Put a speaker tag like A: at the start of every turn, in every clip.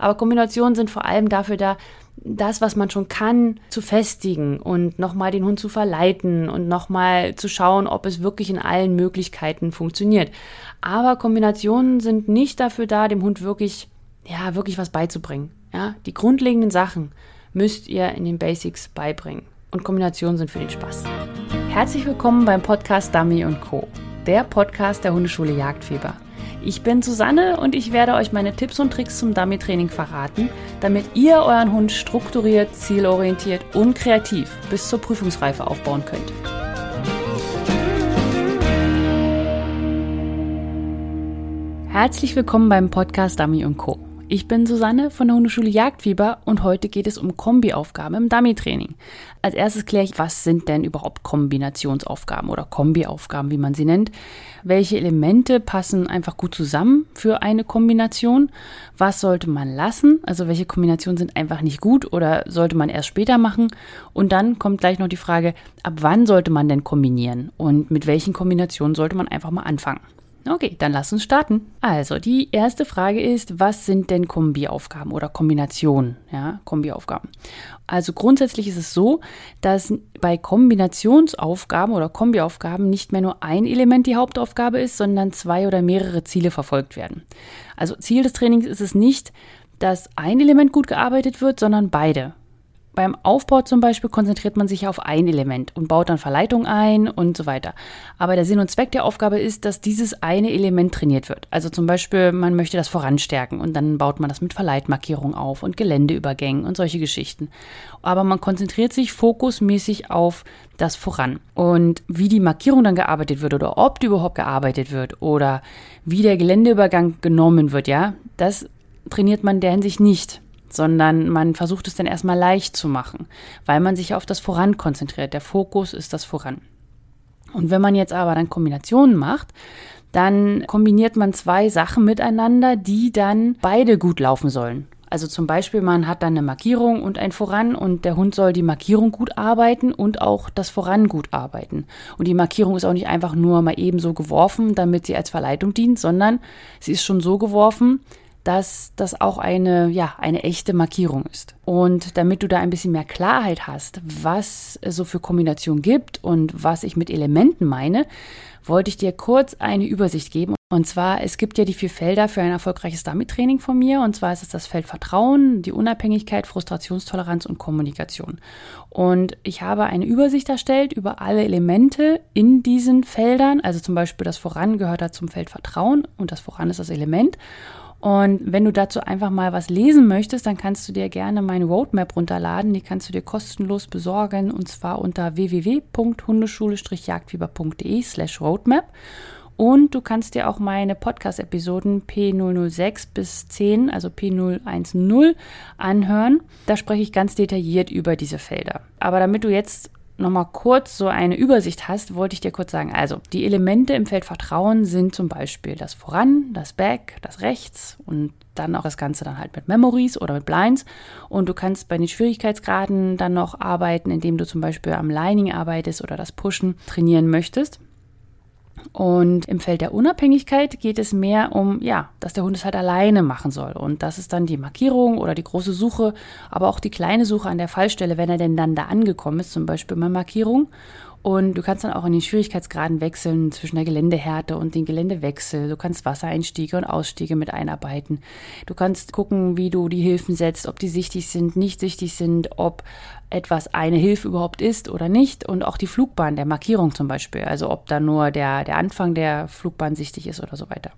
A: Aber Kombinationen sind vor allem dafür da, das, was man schon kann, zu festigen und nochmal den Hund zu verleiten und nochmal zu schauen, ob es wirklich in allen Möglichkeiten funktioniert. Aber Kombinationen sind nicht dafür da, dem Hund wirklich, ja, wirklich was beizubringen. Ja, die grundlegenden Sachen müsst ihr in den Basics beibringen. Und Kombinationen sind für den Spaß. Herzlich willkommen beim Podcast Dummy Co., der Podcast der Hundeschule Jagdfieber. Ich bin Susanne und ich werde euch meine Tipps und Tricks zum Dummy-Training verraten, damit ihr euren Hund strukturiert, zielorientiert und kreativ bis zur Prüfungsreife aufbauen könnt. Herzlich willkommen beim Podcast Dummy Co. Ich bin Susanne von der Hundeschule Jagdfieber und heute geht es um Kombiaufgaben im Dummy-Training. Als erstes kläre ich, was sind denn überhaupt Kombinationsaufgaben oder Kombiaufgaben, wie man sie nennt. Welche Elemente passen einfach gut zusammen für eine Kombination? Was sollte man lassen? Also welche Kombinationen sind einfach nicht gut oder sollte man erst später machen? Und dann kommt gleich noch die Frage, ab wann sollte man denn kombinieren? Und mit welchen Kombinationen sollte man einfach mal anfangen? Okay, dann lass uns starten. Also, die erste Frage ist, was sind denn Kombiaufgaben oder Kombinationen? Ja, Kombiaufgaben. Also grundsätzlich ist es so, dass bei Kombinationsaufgaben oder Kombiaufgaben nicht mehr nur ein Element die Hauptaufgabe ist, sondern zwei oder mehrere Ziele verfolgt werden. Also Ziel des Trainings ist es nicht, dass ein Element gut gearbeitet wird, sondern beide. Beim Aufbau zum Beispiel konzentriert man sich auf ein Element und baut dann Verleitung ein und so weiter. Aber der Sinn und Zweck der Aufgabe ist, dass dieses eine Element trainiert wird. Also zum Beispiel, man möchte das voranstärken und dann baut man das mit Verleitmarkierung auf und Geländeübergängen und solche Geschichten. Aber man konzentriert sich fokusmäßig auf das Voran. Und wie die Markierung dann gearbeitet wird oder ob die überhaupt gearbeitet wird oder wie der Geländeübergang genommen wird, ja, das trainiert man der Hinsicht nicht sondern man versucht es dann erstmal leicht zu machen, weil man sich auf das Voran konzentriert. Der Fokus ist das Voran. Und wenn man jetzt aber dann Kombinationen macht, dann kombiniert man zwei Sachen miteinander, die dann beide gut laufen sollen. Also zum Beispiel, man hat dann eine Markierung und ein Voran und der Hund soll die Markierung gut arbeiten und auch das Voran gut arbeiten. Und die Markierung ist auch nicht einfach nur mal eben so geworfen, damit sie als Verleitung dient, sondern sie ist schon so geworfen, dass das auch eine, ja, eine echte Markierung ist. Und damit du da ein bisschen mehr Klarheit hast, was es so für Kombinationen gibt und was ich mit Elementen meine, wollte ich dir kurz eine Übersicht geben. Und zwar, es gibt ja die vier Felder für ein erfolgreiches Dummy-Training von mir. Und zwar ist es das Feld Vertrauen, die Unabhängigkeit, Frustrationstoleranz und Kommunikation. Und ich habe eine Übersicht erstellt über alle Elemente in diesen Feldern. Also zum Beispiel das Voran gehört da zum Feld Vertrauen und das Voran ist das Element. Und wenn du dazu einfach mal was lesen möchtest, dann kannst du dir gerne meine Roadmap runterladen. Die kannst du dir kostenlos besorgen und zwar unter www.hundeschule-jagdfieber.de slash roadmap. Und du kannst dir auch meine Podcast-Episoden P006 bis 10, also P010, anhören. Da spreche ich ganz detailliert über diese Felder. Aber damit du jetzt nochmal kurz so eine Übersicht hast, wollte ich dir kurz sagen. Also, die Elemente im Feld Vertrauen sind zum Beispiel das Voran, das Back, das Rechts und dann auch das Ganze dann halt mit Memories oder mit Blinds. Und du kannst bei den Schwierigkeitsgraden dann noch arbeiten, indem du zum Beispiel am Lining arbeitest oder das Pushen trainieren möchtest. Und im Feld der Unabhängigkeit geht es mehr um, ja, dass der Hund es halt alleine machen soll. Und das ist dann die Markierung oder die große Suche, aber auch die kleine Suche an der Fallstelle, wenn er denn dann da angekommen ist, zum Beispiel mal Markierung. Und du kannst dann auch in den Schwierigkeitsgraden wechseln zwischen der Geländehärte und den Geländewechsel. Du kannst Wassereinstiege und Ausstiege mit einarbeiten. Du kannst gucken, wie du die Hilfen setzt, ob die sichtig sind, nicht sichtig sind, ob etwas eine Hilfe überhaupt ist oder nicht und auch die Flugbahn der Markierung zum Beispiel, also ob da nur der, der Anfang der Flugbahn sichtig ist oder so weiter.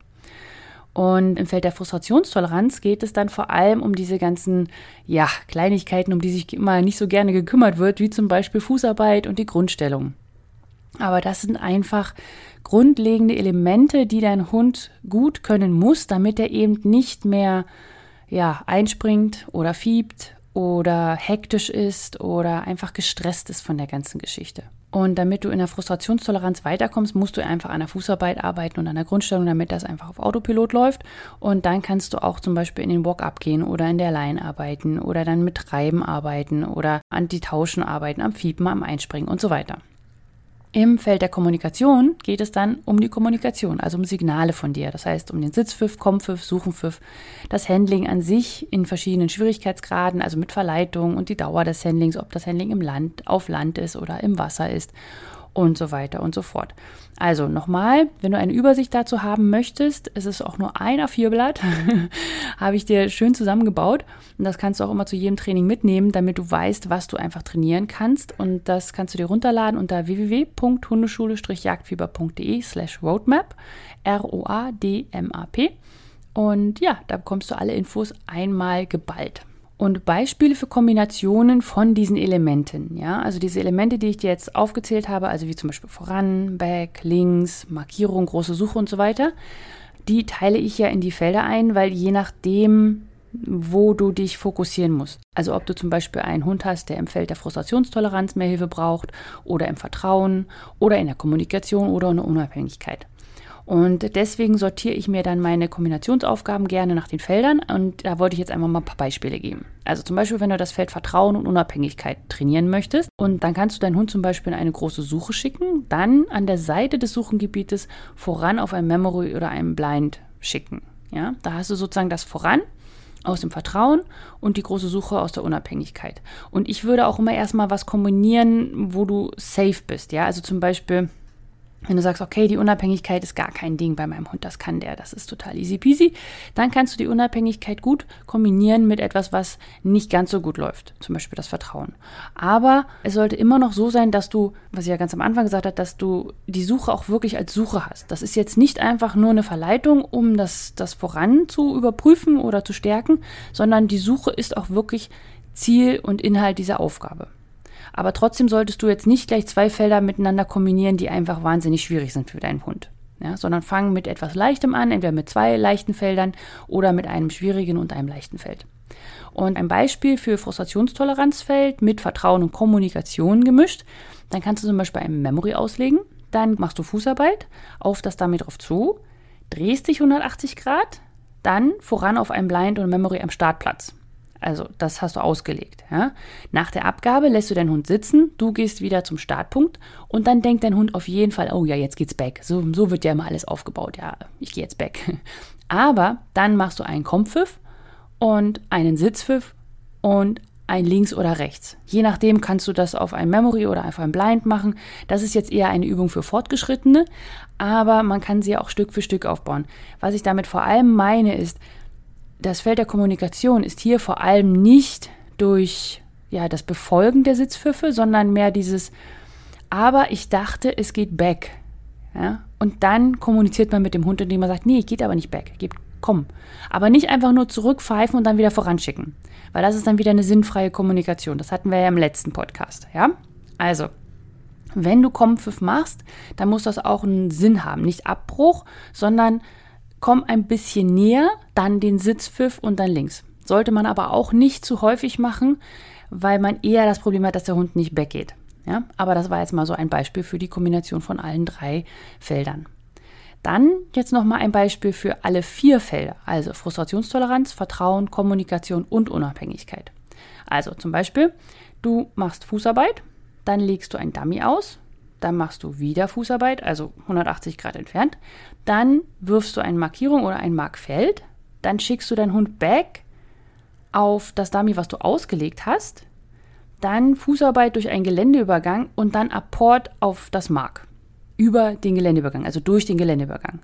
A: Und im Feld der Frustrationstoleranz geht es dann vor allem um diese ganzen, ja, Kleinigkeiten, um die sich immer nicht so gerne gekümmert wird, wie zum Beispiel Fußarbeit und die Grundstellung. Aber das sind einfach grundlegende Elemente, die dein Hund gut können muss, damit er eben nicht mehr, ja, einspringt oder fiebt oder hektisch ist oder einfach gestresst ist von der ganzen Geschichte. Und damit du in der Frustrationstoleranz weiterkommst, musst du einfach an der Fußarbeit arbeiten und an der Grundstellung, damit das einfach auf Autopilot läuft. Und dann kannst du auch zum Beispiel in den Walk-up gehen oder in der Line arbeiten oder dann mit Treiben arbeiten oder Anti-Tauschen arbeiten, am Fiepen, am Einspringen und so weiter. Im Feld der Kommunikation geht es dann um die Kommunikation, also um Signale von dir. Das heißt, um den Sitzpfiff, Kompfiff, Suchenpfiff, das Handling an sich in verschiedenen Schwierigkeitsgraden, also mit Verleitung und die Dauer des Handlings, ob das Handling im Land, auf Land ist oder im Wasser ist und so weiter und so fort. Also nochmal, wenn du eine Übersicht dazu haben möchtest, es ist auch nur ein A4-Blatt, habe ich dir schön zusammengebaut. Und das kannst du auch immer zu jedem Training mitnehmen, damit du weißt, was du einfach trainieren kannst. Und das kannst du dir runterladen unter www.hundeschule-jagdfieber.de slash roadmap, R-O-A-D-M-A-P und ja, da bekommst du alle Infos einmal geballt und Beispiele für Kombinationen von diesen Elementen. Ja, also diese Elemente, die ich dir jetzt aufgezählt habe, also wie zum Beispiel voran, back, links, Markierung, große Suche und so weiter, die teile ich ja in die Felder ein, weil je nachdem, wo du dich fokussieren musst. Also ob du zum Beispiel einen Hund hast, der im Feld der Frustrationstoleranz mehr Hilfe braucht oder im Vertrauen oder in der Kommunikation oder in der Unabhängigkeit. Und deswegen sortiere ich mir dann meine Kombinationsaufgaben gerne nach den Feldern und da wollte ich jetzt einfach mal ein paar Beispiele geben. Also zum Beispiel, wenn du das Feld Vertrauen und Unabhängigkeit trainieren möchtest und dann kannst du deinen Hund zum Beispiel in eine große Suche schicken, dann an der Seite des Suchengebietes voran auf ein Memory oder ein Blind schicken. Ja, da hast du sozusagen das voran aus dem Vertrauen und die große Suche aus der Unabhängigkeit. Und ich würde auch immer erstmal was kombinieren, wo du safe bist. Ja, also zum Beispiel wenn du sagst, okay, die Unabhängigkeit ist gar kein Ding bei meinem Hund, das kann der, das ist total easy peasy, dann kannst du die Unabhängigkeit gut kombinieren mit etwas, was nicht ganz so gut läuft, zum Beispiel das Vertrauen. Aber es sollte immer noch so sein, dass du, was ich ja ganz am Anfang gesagt habe, dass du die Suche auch wirklich als Suche hast. Das ist jetzt nicht einfach nur eine Verleitung, um das, das voran zu überprüfen oder zu stärken, sondern die Suche ist auch wirklich Ziel und Inhalt dieser Aufgabe. Aber trotzdem solltest du jetzt nicht gleich zwei Felder miteinander kombinieren, die einfach wahnsinnig schwierig sind für deinen Hund. Ja, sondern fang mit etwas Leichtem an, entweder mit zwei leichten Feldern oder mit einem schwierigen und einem leichten Feld. Und ein Beispiel für Frustrationstoleranzfeld mit Vertrauen und Kommunikation gemischt, dann kannst du zum Beispiel ein Memory auslegen, dann machst du Fußarbeit auf das damit drauf zu, drehst dich 180 Grad, dann voran auf ein Blind und Memory am Startplatz. Also das hast du ausgelegt. Ja? Nach der Abgabe lässt du deinen Hund sitzen, du gehst wieder zum Startpunkt und dann denkt dein Hund auf jeden Fall, oh ja, jetzt geht's back. So, so wird ja immer alles aufgebaut. Ja, ich gehe jetzt back. Aber dann machst du einen Kompfiff und einen Sitzpfiff und ein links oder rechts. Je nachdem kannst du das auf ein Memory oder einfach ein Blind machen. Das ist jetzt eher eine Übung für Fortgeschrittene, aber man kann sie auch Stück für Stück aufbauen. Was ich damit vor allem meine ist, das Feld der Kommunikation ist hier vor allem nicht durch ja, das Befolgen der Sitzpfiffe, sondern mehr dieses, aber ich dachte, es geht back. Ja? Und dann kommuniziert man mit dem Hund, indem man sagt, nee, geht aber nicht back, geht, komm. Aber nicht einfach nur zurückpfeifen und dann wieder voranschicken. Weil das ist dann wieder eine sinnfreie Kommunikation. Das hatten wir ja im letzten Podcast. Ja? Also, wenn du Kompfiff machst, dann muss das auch einen Sinn haben. Nicht Abbruch, sondern komm ein bisschen näher, dann den Sitzpfiff und dann links. Sollte man aber auch nicht zu häufig machen, weil man eher das Problem hat, dass der Hund nicht weggeht. Ja, aber das war jetzt mal so ein Beispiel für die Kombination von allen drei Feldern. Dann jetzt noch mal ein Beispiel für alle vier Felder, also Frustrationstoleranz, Vertrauen, Kommunikation und Unabhängigkeit. Also zum Beispiel, du machst Fußarbeit, dann legst du ein Dummy aus, dann machst du wieder Fußarbeit, also 180 Grad entfernt, dann wirfst du eine Markierung oder ein Markfeld, dann schickst du deinen Hund back auf das Dummy, was du ausgelegt hast, dann Fußarbeit durch einen Geländeübergang und dann Apport auf das Mark über den Geländeübergang, also durch den Geländeübergang.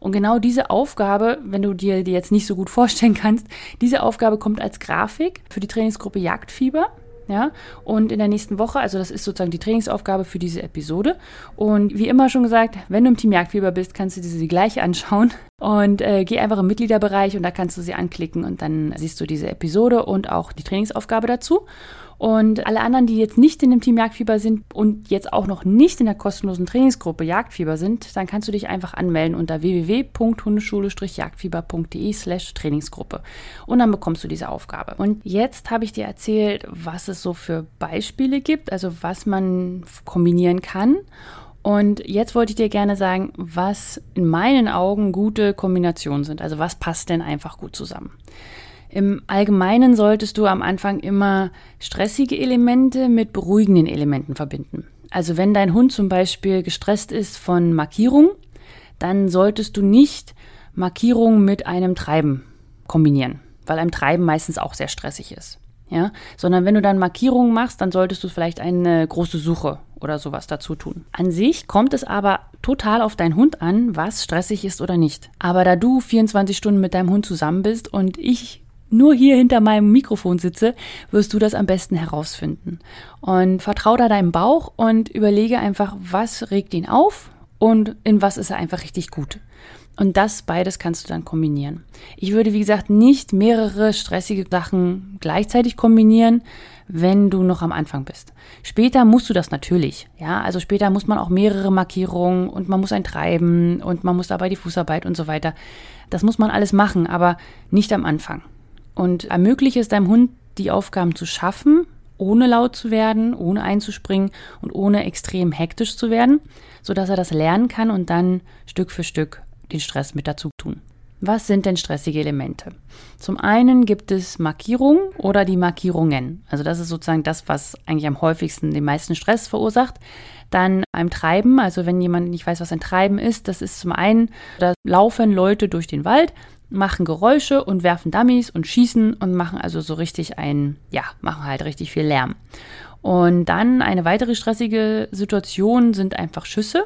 A: Und genau diese Aufgabe, wenn du dir die jetzt nicht so gut vorstellen kannst, diese Aufgabe kommt als Grafik für die Trainingsgruppe Jagdfieber. Ja, und in der nächsten Woche, also das ist sozusagen die Trainingsaufgabe für diese Episode. Und wie immer schon gesagt, wenn du im Team Jagdfieber bist, kannst du dir sie gleich anschauen. Und äh, geh einfach im Mitgliederbereich und da kannst du sie anklicken und dann siehst du diese Episode und auch die Trainingsaufgabe dazu. Und alle anderen, die jetzt nicht in dem Team Jagdfieber sind und jetzt auch noch nicht in der kostenlosen Trainingsgruppe Jagdfieber sind, dann kannst du dich einfach anmelden unter www.hundeschule-jagdfieber.de slash Trainingsgruppe. Und dann bekommst du diese Aufgabe. Und jetzt habe ich dir erzählt, was es so für Beispiele gibt, also was man kombinieren kann. Und jetzt wollte ich dir gerne sagen, was in meinen Augen gute Kombinationen sind. Also was passt denn einfach gut zusammen. Im Allgemeinen solltest du am Anfang immer stressige Elemente mit beruhigenden Elementen verbinden. Also wenn dein Hund zum Beispiel gestresst ist von Markierung, dann solltest du nicht Markierung mit einem Treiben kombinieren, weil einem Treiben meistens auch sehr stressig ist. Ja, sondern wenn du dann Markierungen machst, dann solltest du vielleicht eine große Suche oder sowas dazu tun. An sich kommt es aber total auf deinen Hund an, was stressig ist oder nicht. Aber da du 24 Stunden mit deinem Hund zusammen bist und ich nur hier hinter meinem Mikrofon sitze, wirst du das am besten herausfinden. Und vertrau da deinem Bauch und überlege einfach, was regt ihn auf und in was ist er einfach richtig gut. Und das beides kannst du dann kombinieren. Ich würde, wie gesagt, nicht mehrere stressige Sachen gleichzeitig kombinieren, wenn du noch am Anfang bist. Später musst du das natürlich. Ja, also später muss man auch mehrere Markierungen und man muss ein Treiben und man muss dabei die Fußarbeit und so weiter. Das muss man alles machen, aber nicht am Anfang und ermögliche es deinem Hund, die Aufgaben zu schaffen, ohne laut zu werden, ohne einzuspringen und ohne extrem hektisch zu werden, sodass er das lernen kann und dann Stück für Stück den Stress mit dazu tun. Was sind denn stressige Elemente? Zum einen gibt es Markierungen oder die Markierungen. Also das ist sozusagen das, was eigentlich am häufigsten den meisten Stress verursacht. Dann ein Treiben, also wenn jemand nicht weiß, was ein Treiben ist, das ist zum einen, da laufen Leute durch den Wald machen Geräusche und werfen Dummies und schießen und machen also so richtig ein, ja, machen halt richtig viel Lärm. Und dann eine weitere stressige Situation sind einfach Schüsse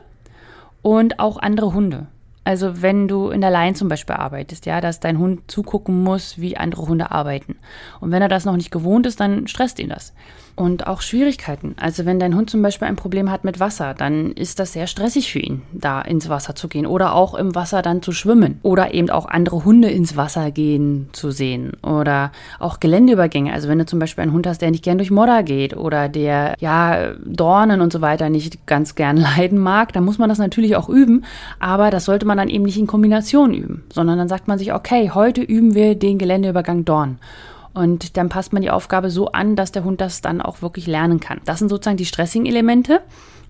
A: und auch andere Hunde. Also wenn du in der Line zum Beispiel arbeitest, ja, dass dein Hund zugucken muss, wie andere Hunde arbeiten. Und wenn er das noch nicht gewohnt ist, dann stresst ihn das und auch Schwierigkeiten. Also wenn dein Hund zum Beispiel ein Problem hat mit Wasser, dann ist das sehr stressig für ihn, da ins Wasser zu gehen oder auch im Wasser dann zu schwimmen oder eben auch andere Hunde ins Wasser gehen zu sehen oder auch Geländeübergänge. Also wenn du zum Beispiel einen Hund hast, der nicht gern durch Modder geht oder der ja Dornen und so weiter nicht ganz gern leiden mag, dann muss man das natürlich auch üben, aber das sollte man dann eben nicht in Kombination üben, sondern dann sagt man sich, okay, heute üben wir den Geländeübergang Dorn. Und dann passt man die Aufgabe so an, dass der Hund das dann auch wirklich lernen kann. Das sind sozusagen die stressigen Elemente.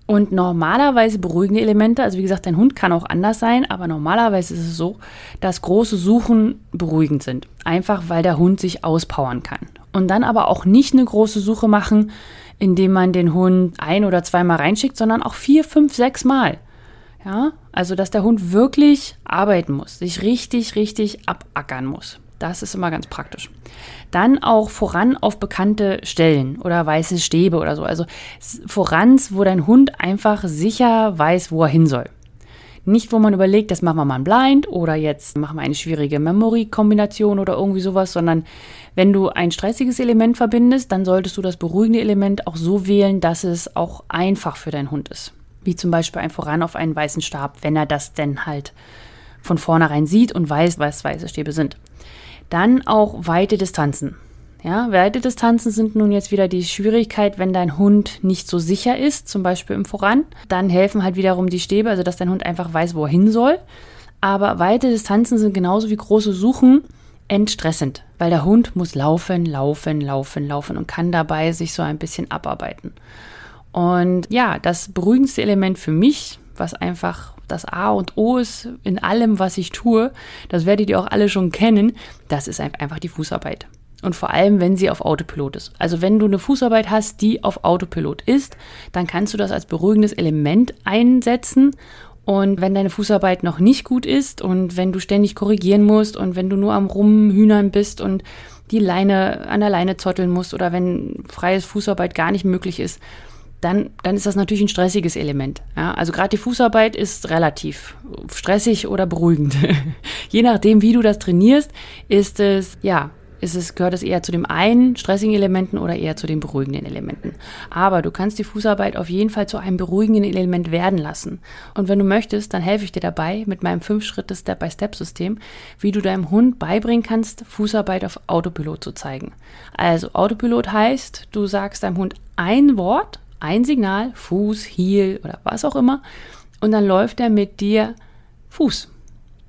A: Und normalerweise beruhigende Elemente, also wie gesagt, dein Hund kann auch anders sein, aber normalerweise ist es so, dass große Suchen beruhigend sind. Einfach weil der Hund sich auspowern kann. Und dann aber auch nicht eine große Suche machen, indem man den Hund ein- oder zweimal reinschickt, sondern auch vier, fünf, sechs Mal. Ja, also dass der Hund wirklich arbeiten muss, sich richtig, richtig abackern muss. Das ist immer ganz praktisch. Dann auch voran auf bekannte Stellen oder weiße Stäbe oder so. Also voran, wo dein Hund einfach sicher weiß, wo er hin soll. Nicht, wo man überlegt, das machen wir mal ein Blind oder jetzt machen wir eine schwierige Memory-Kombination oder irgendwie sowas, sondern wenn du ein stressiges Element verbindest, dann solltest du das beruhigende Element auch so wählen, dass es auch einfach für deinen Hund ist. Wie zum Beispiel ein Voran auf einen weißen Stab, wenn er das denn halt von vornherein sieht und weiß, was weiße Stäbe sind. Dann auch weite Distanzen. Ja, weite Distanzen sind nun jetzt wieder die Schwierigkeit, wenn dein Hund nicht so sicher ist, zum Beispiel im Voran. Dann helfen halt wiederum die Stäbe, also dass dein Hund einfach weiß, wo er hin soll. Aber weite Distanzen sind genauso wie große Suchen entstressend, weil der Hund muss laufen, laufen, laufen, laufen und kann dabei sich so ein bisschen abarbeiten. Und ja, das beruhigendste Element für mich, was einfach das A und O ist in allem, was ich tue, das werdet ihr auch alle schon kennen, das ist einfach die Fußarbeit. Und vor allem, wenn sie auf Autopilot ist. Also wenn du eine Fußarbeit hast, die auf Autopilot ist, dann kannst du das als beruhigendes Element einsetzen. Und wenn deine Fußarbeit noch nicht gut ist und wenn du ständig korrigieren musst und wenn du nur am Rumhühnern bist und die Leine an der Leine zotteln musst oder wenn freies Fußarbeit gar nicht möglich ist, dann, dann ist das natürlich ein stressiges Element. Ja? Also gerade die Fußarbeit ist relativ stressig oder beruhigend. Je nachdem, wie du das trainierst, ist es, ja, ist es, gehört es eher zu dem einen stressigen Elementen oder eher zu den beruhigenden Elementen. Aber du kannst die Fußarbeit auf jeden Fall zu einem beruhigenden Element werden lassen. Und wenn du möchtest, dann helfe ich dir dabei mit meinem 5-Schritte-Step-by-Step-System, wie du deinem Hund beibringen kannst, Fußarbeit auf Autopilot zu zeigen. Also Autopilot heißt, du sagst deinem Hund ein Wort ein Signal, Fuß, Heel oder was auch immer, und dann läuft er mit dir Fuß.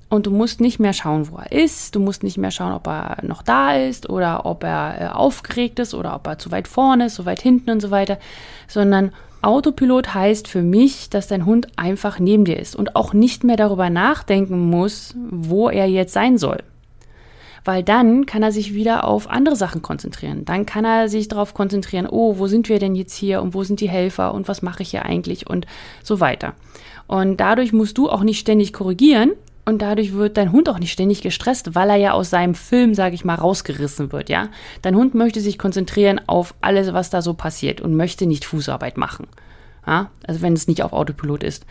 A: Und du musst nicht mehr schauen, wo er ist, du musst nicht mehr schauen, ob er noch da ist oder ob er äh, aufgeregt ist oder ob er zu weit vorne ist, zu weit hinten und so weiter, sondern Autopilot heißt für mich, dass dein Hund einfach neben dir ist und auch nicht mehr darüber nachdenken muss, wo er jetzt sein soll. Weil dann kann er sich wieder auf andere Sachen konzentrieren. Dann kann er sich darauf konzentrieren, oh, wo sind wir denn jetzt hier und wo sind die Helfer und was mache ich hier eigentlich und so weiter. Und dadurch musst du auch nicht ständig korrigieren, und dadurch wird dein Hund auch nicht ständig gestresst, weil er ja aus seinem Film, sage ich mal, rausgerissen wird, ja. Dein Hund möchte sich konzentrieren auf alles, was da so passiert und möchte nicht Fußarbeit machen. Ja? Also wenn es nicht auf Autopilot ist.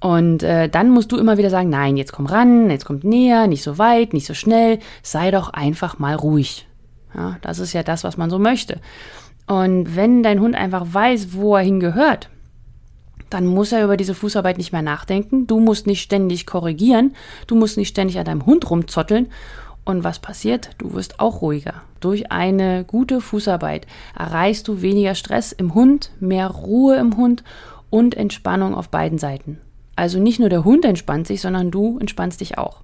A: Und äh, dann musst du immer wieder sagen, nein, jetzt komm ran, jetzt kommt näher, nicht so weit, nicht so schnell, sei doch einfach mal ruhig. Ja, das ist ja das, was man so möchte. Und wenn dein Hund einfach weiß, wo er hingehört, dann muss er über diese Fußarbeit nicht mehr nachdenken. Du musst nicht ständig korrigieren. Du musst nicht ständig an deinem Hund rumzotteln. Und was passiert? Du wirst auch ruhiger. Durch eine gute Fußarbeit erreichst du weniger Stress im Hund, mehr Ruhe im Hund und Entspannung auf beiden Seiten. Also nicht nur der Hund entspannt sich, sondern du entspannst dich auch.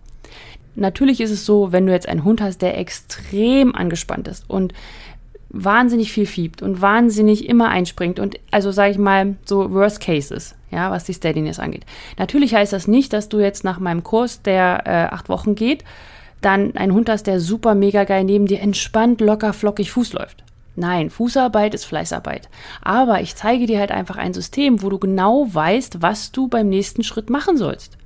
A: Natürlich ist es so, wenn du jetzt einen Hund hast, der extrem angespannt ist und wahnsinnig viel fiebt und wahnsinnig immer einspringt und also sage ich mal so Worst Cases, ja, was die Steadiness angeht. Natürlich heißt das nicht, dass du jetzt nach meinem Kurs, der äh, acht Wochen geht, dann einen Hund hast, der super mega geil neben dir entspannt, locker, flockig Fuß läuft. Nein, Fußarbeit ist Fleißarbeit. Aber ich zeige dir halt einfach ein System, wo du genau weißt, was du beim nächsten Schritt machen sollst.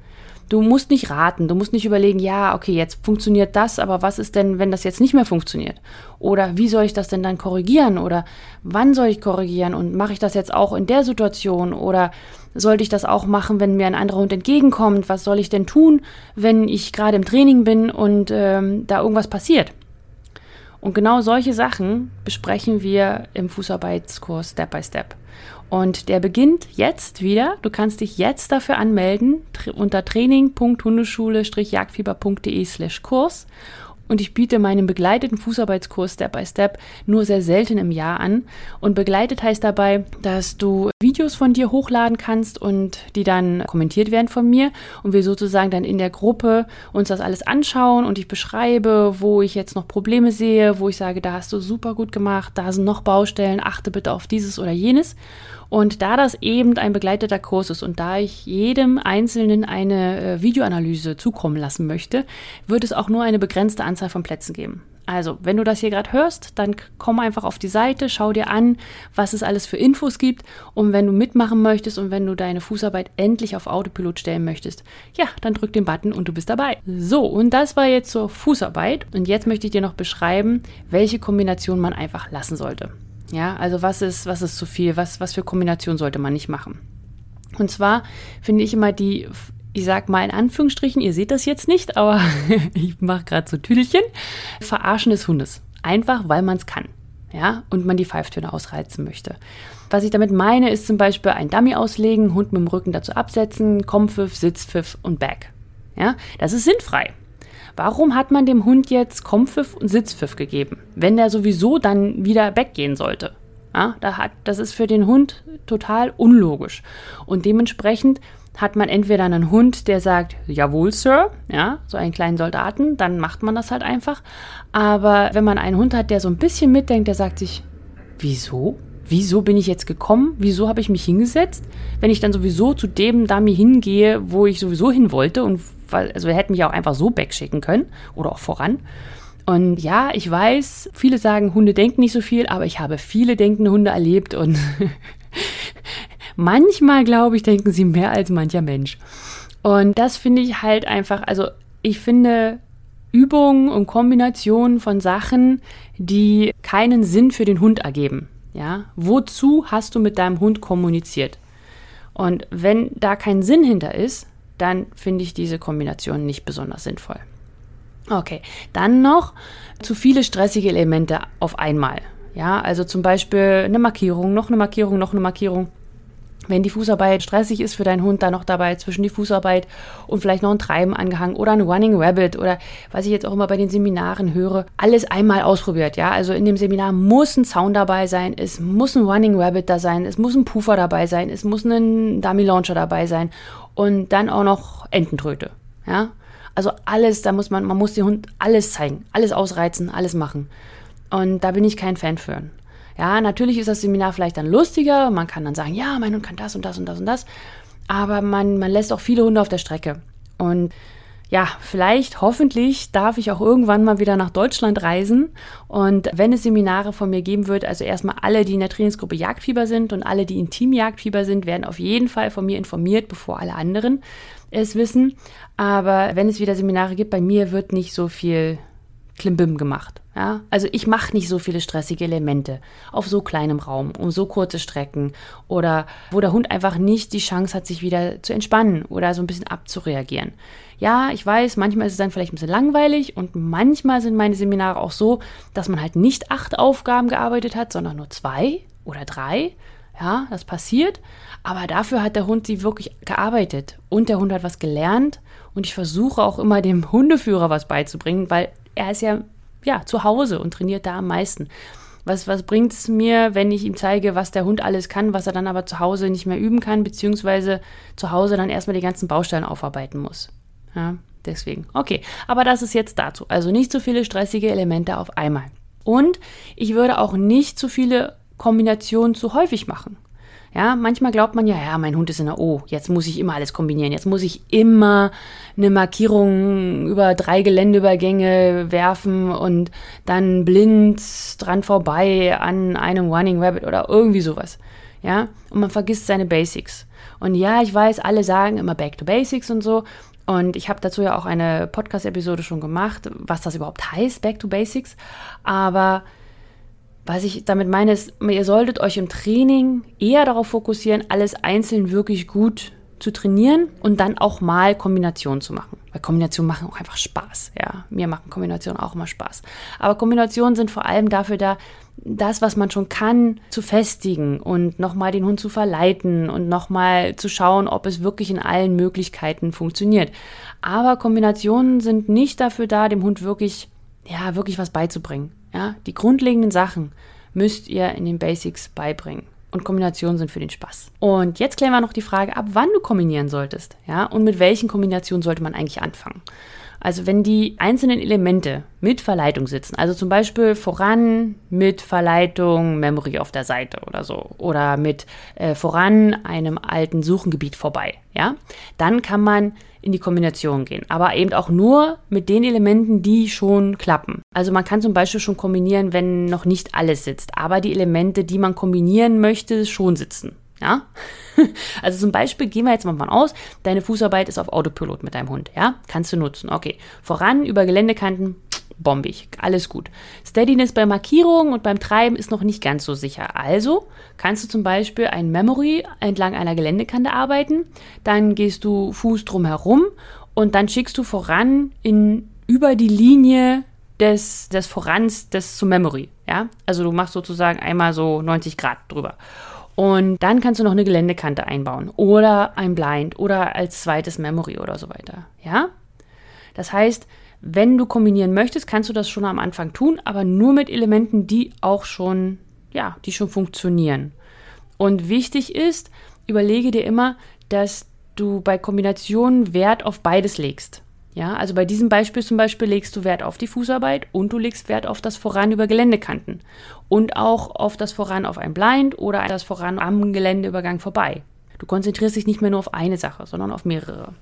A: Du musst nicht raten, du musst nicht überlegen, ja, okay, jetzt funktioniert das, aber was ist denn, wenn das jetzt nicht mehr funktioniert? Oder wie soll ich das denn dann korrigieren? Oder wann soll ich korrigieren? Und mache ich das jetzt auch in der Situation? Oder sollte ich das auch machen, wenn mir ein anderer Hund entgegenkommt? Was soll ich denn tun, wenn ich gerade im Training bin und ähm, da irgendwas passiert? Und genau solche Sachen besprechen wir im Fußarbeitskurs Step by Step. Und der beginnt jetzt wieder. Du kannst dich jetzt dafür anmelden unter training.hundeschule-jagdfieber.de slash Kurs und ich biete meinen begleiteten Fußarbeitskurs Step by Step nur sehr selten im Jahr an. Und begleitet heißt dabei, dass du Videos von dir hochladen kannst und die dann kommentiert werden von mir und wir sozusagen dann in der Gruppe uns das alles anschauen und ich beschreibe, wo ich jetzt noch Probleme sehe, wo ich sage, da hast du super gut gemacht, da sind noch Baustellen, achte bitte auf dieses oder jenes. Und da das eben ein begleiteter Kurs ist und da ich jedem Einzelnen eine äh, Videoanalyse zukommen lassen möchte, wird es auch nur eine begrenzte Anzahl von Plätzen geben. Also, wenn du das hier gerade hörst, dann komm einfach auf die Seite, schau dir an, was es alles für Infos gibt. Und wenn du mitmachen möchtest und wenn du deine Fußarbeit endlich auf Autopilot stellen möchtest, ja, dann drück den Button und du bist dabei. So, und das war jetzt zur Fußarbeit. Und jetzt möchte ich dir noch beschreiben, welche Kombination man einfach lassen sollte. Ja, also was ist, was ist zu viel? Was, was für Kombination sollte man nicht machen? Und zwar finde ich immer die, ich sag mal in Anführungsstrichen, ihr seht das jetzt nicht, aber ich mache gerade so Tüdelchen, Verarschen des Hundes. Einfach, weil man es kann. Ja, und man die Pfeiftöne ausreizen möchte. Was ich damit meine, ist zum Beispiel ein Dummy auslegen, Hund mit dem Rücken dazu absetzen, Kompfiff, Sitzpfiff und Back. Ja, das ist sinnfrei. Warum hat man dem Hund jetzt Kompfiff und Sitzpfiff gegeben, wenn der sowieso dann wieder weggehen sollte? Ja, da hat, das ist für den Hund total unlogisch. Und dementsprechend hat man entweder einen Hund, der sagt, jawohl, Sir, ja, so einen kleinen Soldaten, dann macht man das halt einfach. Aber wenn man einen Hund hat, der so ein bisschen mitdenkt, der sagt sich, wieso? Wieso bin ich jetzt gekommen? Wieso habe ich mich hingesetzt? Wenn ich dann sowieso zu dem Dummy hingehe, wo ich sowieso hin wollte und also er hätte mich auch einfach so wegschicken können oder auch voran. Und ja, ich weiß, viele sagen, Hunde denken nicht so viel, aber ich habe viele denkende Hunde erlebt und manchmal, glaube ich, denken sie mehr als mancher Mensch. Und das finde ich halt einfach, also ich finde Übungen und Kombinationen von Sachen, die keinen Sinn für den Hund ergeben. Ja, wozu hast du mit deinem Hund kommuniziert? Und wenn da kein Sinn hinter ist, dann finde ich diese Kombination nicht besonders sinnvoll. Okay, dann noch zu viele stressige Elemente auf einmal. Ja, also zum Beispiel eine Markierung, noch eine Markierung, noch eine Markierung. Wenn die Fußarbeit stressig ist für deinen Hund, dann noch dabei zwischen die Fußarbeit und vielleicht noch ein Treiben angehangen oder ein Running Rabbit oder was ich jetzt auch immer bei den Seminaren höre, alles einmal ausprobiert, ja. Also in dem Seminar muss ein Zaun dabei sein, es muss ein Running Rabbit da sein, es muss ein Puffer dabei sein, es muss ein Dummy Launcher dabei sein und dann auch noch Ententröte, ja. Also alles, da muss man, man muss dem Hund alles zeigen, alles ausreizen, alles machen. Und da bin ich kein Fan für. Ja, natürlich ist das Seminar vielleicht dann lustiger. Man kann dann sagen, ja, mein Hund kann das und das und das und das. Aber man, man lässt auch viele Hunde auf der Strecke. Und ja, vielleicht, hoffentlich darf ich auch irgendwann mal wieder nach Deutschland reisen. Und wenn es Seminare von mir geben wird, also erstmal alle, die in der Trainingsgruppe Jagdfieber sind und alle, die in Team Jagdfieber sind, werden auf jeden Fall von mir informiert, bevor alle anderen es wissen. Aber wenn es wieder Seminare gibt, bei mir wird nicht so viel Klimbim gemacht. Ja? Also ich mache nicht so viele stressige Elemente auf so kleinem Raum, um so kurze Strecken oder wo der Hund einfach nicht die Chance hat, sich wieder zu entspannen oder so ein bisschen abzureagieren. Ja, ich weiß, manchmal ist es dann vielleicht ein bisschen langweilig und manchmal sind meine Seminare auch so, dass man halt nicht acht Aufgaben gearbeitet hat, sondern nur zwei oder drei. Ja, das passiert. Aber dafür hat der Hund sie wirklich gearbeitet und der Hund hat was gelernt. Und ich versuche auch immer dem Hundeführer was beizubringen, weil er ist ja, ja zu Hause und trainiert da am meisten. Was, was bringt es mir, wenn ich ihm zeige, was der Hund alles kann, was er dann aber zu Hause nicht mehr üben kann, beziehungsweise zu Hause dann erstmal die ganzen Baustellen aufarbeiten muss? Ja, deswegen. Okay, aber das ist jetzt dazu. Also nicht so viele stressige Elemente auf einmal. Und ich würde auch nicht zu viele Kombinationen zu häufig machen. Ja, manchmal glaubt man ja, ja, mein Hund ist in der O, jetzt muss ich immer alles kombinieren, jetzt muss ich immer eine Markierung über drei Geländeübergänge werfen und dann blind dran vorbei an einem Running Rabbit oder irgendwie sowas. Ja, und man vergisst seine Basics. Und ja, ich weiß, alle sagen immer Back to Basics und so, und ich habe dazu ja auch eine Podcast-Episode schon gemacht, was das überhaupt heißt, Back to Basics. Aber was ich damit meine, ist, ihr solltet euch im Training eher darauf fokussieren, alles einzeln wirklich gut zu trainieren und dann auch mal Kombinationen zu machen. Weil Kombinationen machen auch einfach Spaß. Ja, mir machen Kombinationen auch immer Spaß. Aber Kombinationen sind vor allem dafür da, das, was man schon kann, zu festigen und nochmal den Hund zu verleiten und nochmal zu schauen, ob es wirklich in allen Möglichkeiten funktioniert. Aber Kombinationen sind nicht dafür da, dem Hund wirklich, ja, wirklich was beizubringen. Ja, die grundlegenden Sachen müsst ihr in den Basics beibringen. Und Kombinationen sind für den Spaß. Und jetzt klären wir noch die Frage ab, wann du kombinieren solltest. Ja, und mit welchen Kombinationen sollte man eigentlich anfangen? Also wenn die einzelnen Elemente mit Verleitung sitzen, also zum Beispiel voran mit Verleitung Memory auf der Seite oder so, oder mit äh, voran einem alten Suchengebiet vorbei, ja, dann kann man in die Kombination gehen. Aber eben auch nur mit den Elementen, die schon klappen. Also man kann zum Beispiel schon kombinieren, wenn noch nicht alles sitzt, aber die Elemente, die man kombinieren möchte, schon sitzen. Ja? Also zum Beispiel gehen wir jetzt mal von aus, deine Fußarbeit ist auf Autopilot mit deinem Hund, ja? Kannst du nutzen. Okay. Voran über Geländekanten, bombig, alles gut. Steadiness bei Markierungen und beim Treiben ist noch nicht ganz so sicher. Also kannst du zum Beispiel ein Memory entlang einer Geländekante arbeiten, dann gehst du Fuß drum herum und dann schickst du voran in, über die Linie des, des Vorans des zu Memory, ja? Also du machst sozusagen einmal so 90 Grad drüber. Und dann kannst du noch eine Geländekante einbauen oder ein Blind oder als zweites Memory oder so weiter. Ja? Das heißt, wenn du kombinieren möchtest, kannst du das schon am Anfang tun, aber nur mit Elementen, die auch schon, ja, die schon funktionieren. Und wichtig ist, überlege dir immer, dass du bei Kombinationen Wert auf beides legst. Ja, also bei diesem Beispiel zum Beispiel legst du Wert auf die Fußarbeit und du legst Wert auf das Voran über Geländekanten und auch auf das Voran auf ein Blind oder das Voran am Geländeübergang vorbei. Du konzentrierst dich nicht mehr nur auf eine Sache, sondern auf mehrere.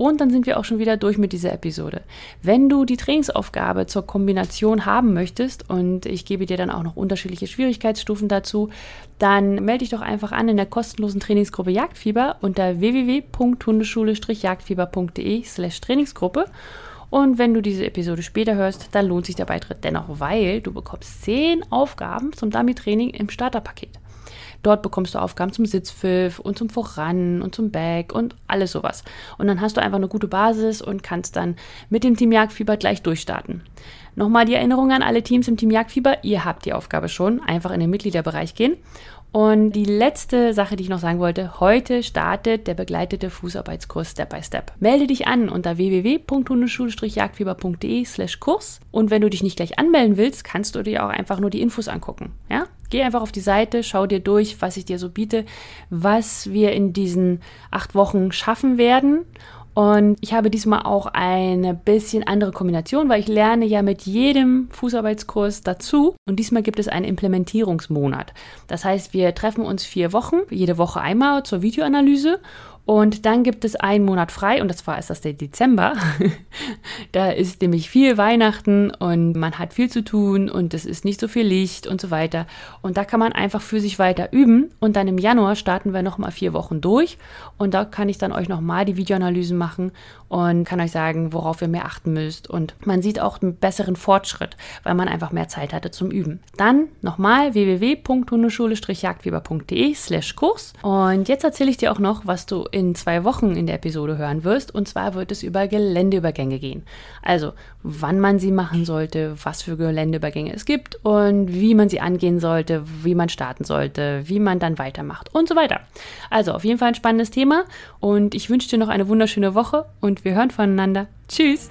A: Und dann sind wir auch schon wieder durch mit dieser Episode. Wenn du die Trainingsaufgabe zur Kombination haben möchtest und ich gebe dir dann auch noch unterschiedliche Schwierigkeitsstufen dazu, dann melde dich doch einfach an in der kostenlosen Trainingsgruppe Jagdfieber unter www.hundeschule-jagdfieber.de slash Trainingsgruppe. Und wenn du diese Episode später hörst, dann lohnt sich der Beitritt dennoch, weil du bekommst 10 Aufgaben zum Dummy-Training im Starterpaket. Dort bekommst du Aufgaben zum Sitzpfiff und zum Voran und zum Back und alles sowas. Und dann hast du einfach eine gute Basis und kannst dann mit dem Team Jagdfieber gleich durchstarten. Nochmal die Erinnerung an alle Teams im Team Jagdfieber. Ihr habt die Aufgabe schon. Einfach in den Mitgliederbereich gehen. Und die letzte Sache, die ich noch sagen wollte, heute startet der begleitete Fußarbeitskurs Step by Step. Melde dich an unter www.hundeschule-jagdfieber.de slash Kurs und wenn du dich nicht gleich anmelden willst, kannst du dir auch einfach nur die Infos angucken. Ja? Geh einfach auf die Seite, schau dir durch, was ich dir so biete, was wir in diesen acht Wochen schaffen werden und ich habe diesmal auch eine bisschen andere Kombination, weil ich lerne ja mit jedem Fußarbeitskurs dazu. Und diesmal gibt es einen Implementierungsmonat. Das heißt, wir treffen uns vier Wochen, jede Woche einmal zur Videoanalyse. Und dann gibt es einen Monat frei und das war erst das der Dezember. da ist nämlich viel Weihnachten und man hat viel zu tun und es ist nicht so viel Licht und so weiter. Und da kann man einfach für sich weiter üben und dann im Januar starten wir nochmal vier Wochen durch und da kann ich dann euch nochmal die Videoanalysen machen und kann euch sagen, worauf ihr mehr achten müsst. Und man sieht auch einen besseren Fortschritt, weil man einfach mehr Zeit hatte zum Üben. Dann nochmal www.hundeschule-jagdfieber.de slash Kurs. Und jetzt erzähle ich dir auch noch, was du in zwei Wochen in der Episode hören wirst. Und zwar wird es über Geländeübergänge gehen. Also, wann man sie machen sollte, was für Geländeübergänge es gibt und wie man sie angehen sollte, wie man starten sollte, wie man dann weitermacht und so weiter. Also, auf jeden Fall ein spannendes Thema. Und ich wünsche dir noch eine wunderschöne Woche und wir hören voneinander. Tschüss!